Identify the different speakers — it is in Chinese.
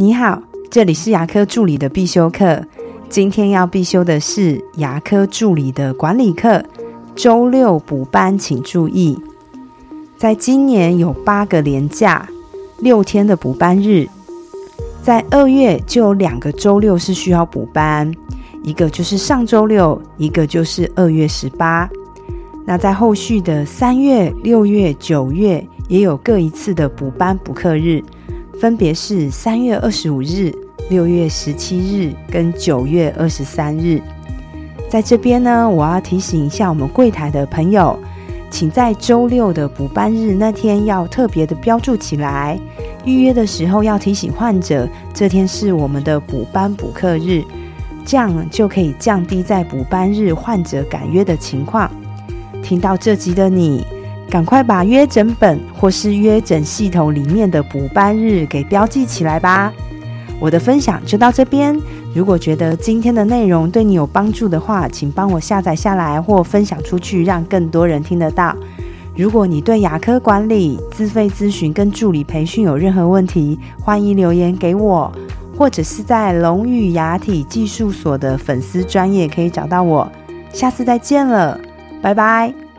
Speaker 1: 你好，这里是牙科助理的必修课。今天要必修的是牙科助理的管理课。周六补班请注意，在今年有八个连假，六天的补班日。在二月就有两个周六是需要补班，一个就是上周六，一个就是二月十八。那在后续的三月、六月、九月也有各一次的补班补课日。分别是三月二十五日、六月十七日跟九月二十三日。在这边呢，我要提醒一下我们柜台的朋友，请在周六的补班日那天要特别的标注起来。预约的时候要提醒患者，这天是我们的补班补课日，这样就可以降低在补班日患者赶约的情况。听到这集的你。赶快把约诊本或是约诊系统里面的补班日给标记起来吧。我的分享就到这边。如果觉得今天的内容对你有帮助的话，请帮我下载下来或分享出去，让更多人听得到。如果你对牙科管理、自费咨询跟助理培训有任何问题，欢迎留言给我，或者是在龙语牙体技术所的粉丝专业可以找到我。下次再见了，拜拜。